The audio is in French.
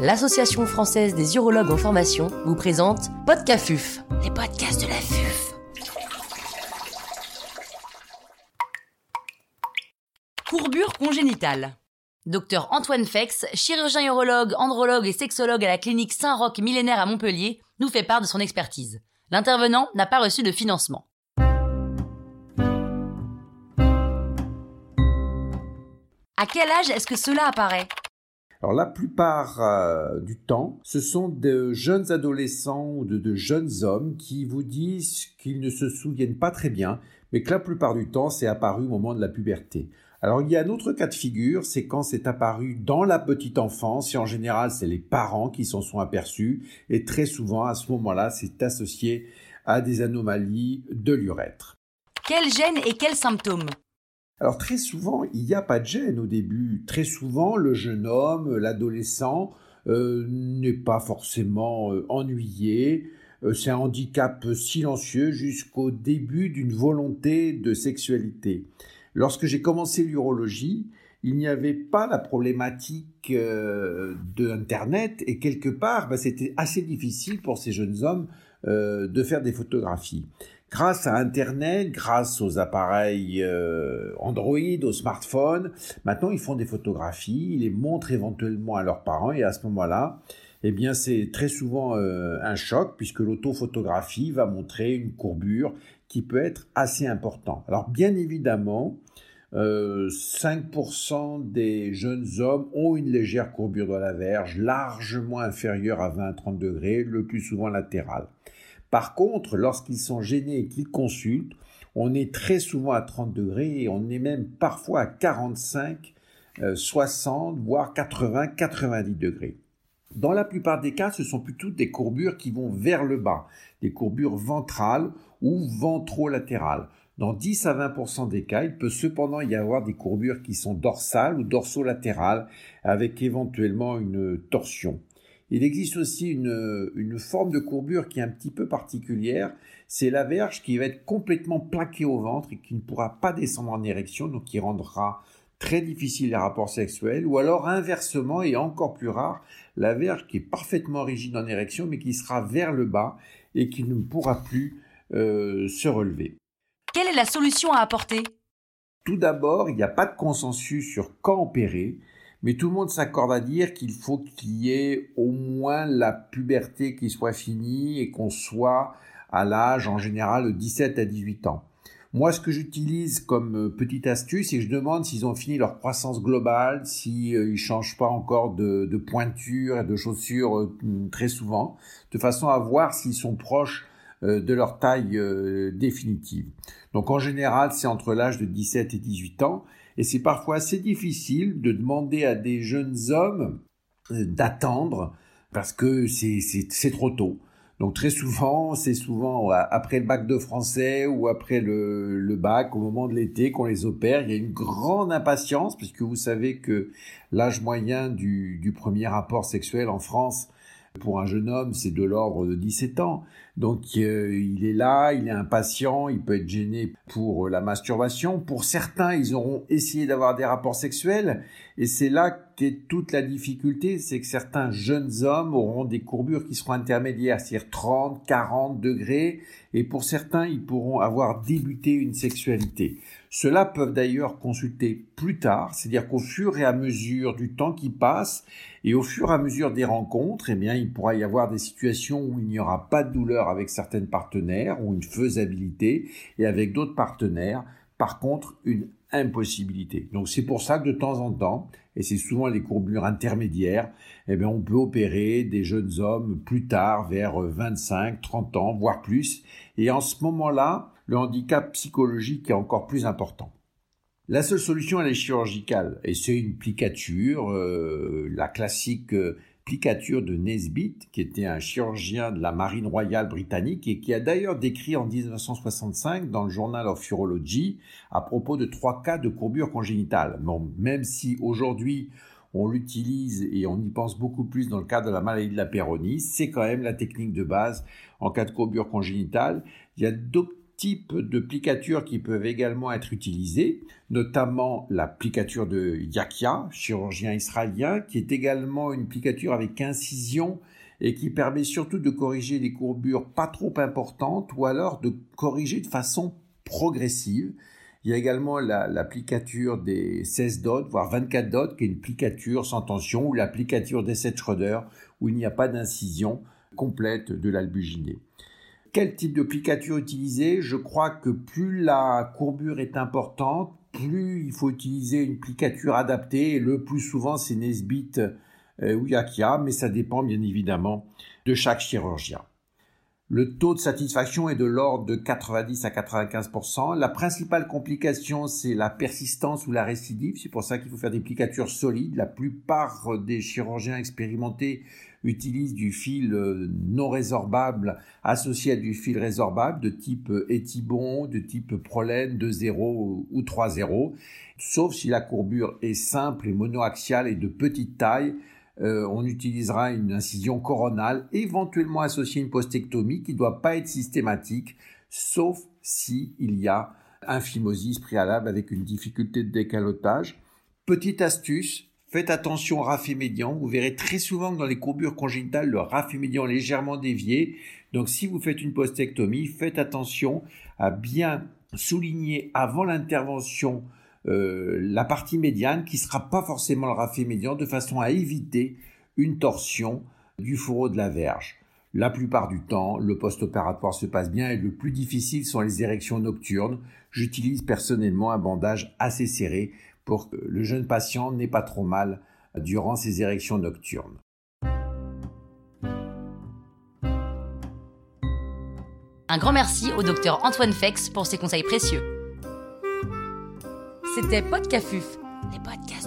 l'Association française des urologues en formation vous présente Podcafuf, les podcasts de la FUF. Courbure congénitale. Docteur Antoine Fex, chirurgien urologue, andrologue et sexologue à la clinique Saint-Roch millénaire à Montpellier, nous fait part de son expertise. L'intervenant n'a pas reçu de financement. À quel âge est-ce que cela apparaît? Alors la plupart euh, du temps, ce sont de jeunes adolescents ou de, jeunes hommes qui vous disent qu'ils ne se souviennent pas très bien, mais que la plupart du temps, c'est apparu au moment de la puberté. Alors il y a un autre cas de figure, c'est quand c'est apparu dans la petite enfance, et en général c'est les parents qui s'en sont aperçus, et très souvent à ce moment-là c'est associé à des anomalies de l'urètre. Quel gène et quels symptômes? Alors très souvent, il n'y a pas de gêne au début. Très souvent, le jeune homme, l'adolescent, euh, n'est pas forcément euh, ennuyé. Euh, c'est un handicap silencieux jusqu'au début d'une volonté de sexualité. Lorsque j'ai commencé l'urologie, il n'y avait pas la problématique de Internet et quelque part, bah, c'était assez difficile pour ces jeunes hommes de faire des photographies. Grâce à Internet, grâce aux appareils euh, Android, aux smartphones, maintenant ils font des photographies, ils les montrent éventuellement à leurs parents et à ce moment-là, eh bien c'est très souvent euh, un choc puisque l'autophotographie va montrer une courbure qui peut être assez importante. Alors bien évidemment, 5% euh, des jeunes hommes ont une légère courbure dans la verge, largement inférieure à 20-30 degrés, le plus souvent latérale. Par contre, lorsqu'ils sont gênés et qu'ils consultent, on est très souvent à 30 degrés et on est même parfois à 45, 60, euh, voire 80, 90 degrés. Dans la plupart des cas, ce sont plutôt des courbures qui vont vers le bas, des courbures ventrales ou ventrolatérales. Dans 10 à 20% des cas, il peut cependant y avoir des courbures qui sont dorsales ou dorsolatérales avec éventuellement une torsion. Il existe aussi une, forme de courbure qui est un petit peu particulière. C'est la verge qui va être complètement plaquée au ventre et qui ne pourra pas descendre en érection, donc qui rendra très difficile les rapports sexuels. Ou alors inversement, et encore plus rare, la verge qui est parfaitement rigide en érection, mais qui sera vers le bas et qui ne pourra plus euh, se relever. Quelle est la solution à apporter? Tout d'abord, il n'y a pas de consensus sur quand opérer mais tout le monde s'accorde à dire qu'il faut qu'il y ait au moins la puberté qui soit finie et qu'on soit à l'âge en général de 17 à 18 ans. Moi, ce que j'utilise comme euh, petite astuce, c'est que je demande s'ils ont fini leur croissance globale, s'ils ne changent pas encore de, pointure et de chaussures euh, très souvent, de façon à voir s'ils sont proches euh, de leur taille définitive. Donc en général, c'est entre l'âge de 17 et 18 ans. Et c'est parfois assez difficile de demander à des jeunes hommes euh, d'attendre parce que c'est trop tôt. Donc très souvent, c'est souvent après le bac de français ou après le, bac, au moment de l'été, qu'on les opère. Il y a une grande impatience, puisque vous savez que l'âge moyen du, du, premier rapport sexuel en France pour un jeune homme, c'est de l'ordre de 17 ans. Donc euh, il est là, il est impatient, il peut être gêné pour euh, la masturbation. Pour certains, ils auront essayé d'avoir des rapports sexuels et c'est là qu'est toute la difficulté, c'est que certains jeunes hommes auront des courbures qui seront intermédiaires, c'est-à-dire 30, 40 degrés et pour certains, ils pourront avoir débuté une sexualité. Ceux-là peuvent d'ailleurs consulter plus tard, c'est-à-dire qu'au fur et à mesure du temps qui passe et au fur et à mesure des rencontres, eh bien, il pourra y avoir des situations où il n'y aura pas de douleur avec certaines partenaires ou une faisabilité et avec d'autres partenaires, par contre, une impossibilité. Donc c'est pour ça que de temps en temps, et c'est souvent les courbures intermédiaires, eh bien on peut opérer des jeunes hommes plus tard, vers 25, 30 ans, voire plus. Et en ce moment-là, le handicap psychologique est encore plus important. La seule solution, elle est chirurgicale, et c'est une plicature, euh, la classique euh, de Nesbitt, qui était un chirurgien de la marine royale britannique et qui a d'ailleurs décrit en 1965 dans le Journal of Urology à propos de trois cas de courbure congénitale. Même si aujourd'hui on l'utilise et on y pense beaucoup plus dans le cas de la maladie de la péronie, c'est quand même la technique de base en cas de courbure congénitale. Il y a d'autres types de plicatures qui peuvent également être utilisées, notamment la plicature de Yakia, chirurgien israélien, qui est également une plicature avec incision et qui permet surtout de corriger des courbures pas trop importantes ou alors de corriger de façon progressive. Il y a également l'applicature des 16 dots, voire 24 dots, qui est une plicature sans tension, ou l'applicature des 7 Schroeder, où il n'y a pas d'incision complète de l'albuginé. Quel type de plicature utiliser Je crois que plus la courbure est importante, plus il faut utiliser une plicature adaptée, le plus souvent c'est Nesbit euh, ou Yakia, mais ça dépend bien évidemment de chaque chirurgien. Le taux de satisfaction est de l'ordre de 90 à 95%. La principale complication, c'est la persistance ou la récidive. C'est pour ça qu'il faut faire des plicatures solides. La plupart des chirurgiens expérimentés utilisent du fil euh, non résorbable associé à du fil résorbable de type Etibon, de type Prolène 2.0 ou 3.0. Sauf si la courbure est simple et monoaxiale et de petite taille, euh, on utilisera une incision coronale, éventuellement associée à une postectomie qui ne doit pas être systématique, sauf si il y a un phimosis préalable avec une difficulté de décalotage. Petite astuce, faites attention au rafé médian. Vous verrez très souvent que dans les courbures congénitales, le rafé médian est légèrement dévié. Donc si vous faites une postectomie, faites attention à bien souligner avant l'intervention euh, la partie médiane qui sera pas forcément le rafé médian de façon à éviter une torsion du fourreau de la verge. La plupart du temps, le post-opératoire se passe bien et le plus difficile sont les érections nocturnes. J'utilise personnellement un bandage assez serré pour que le jeune patient n'ait pas trop mal durant ses érections nocturnes. Un grand merci au docteur Antoine Fex pour ses conseils précieux. C'était Podcafuf, les podcasts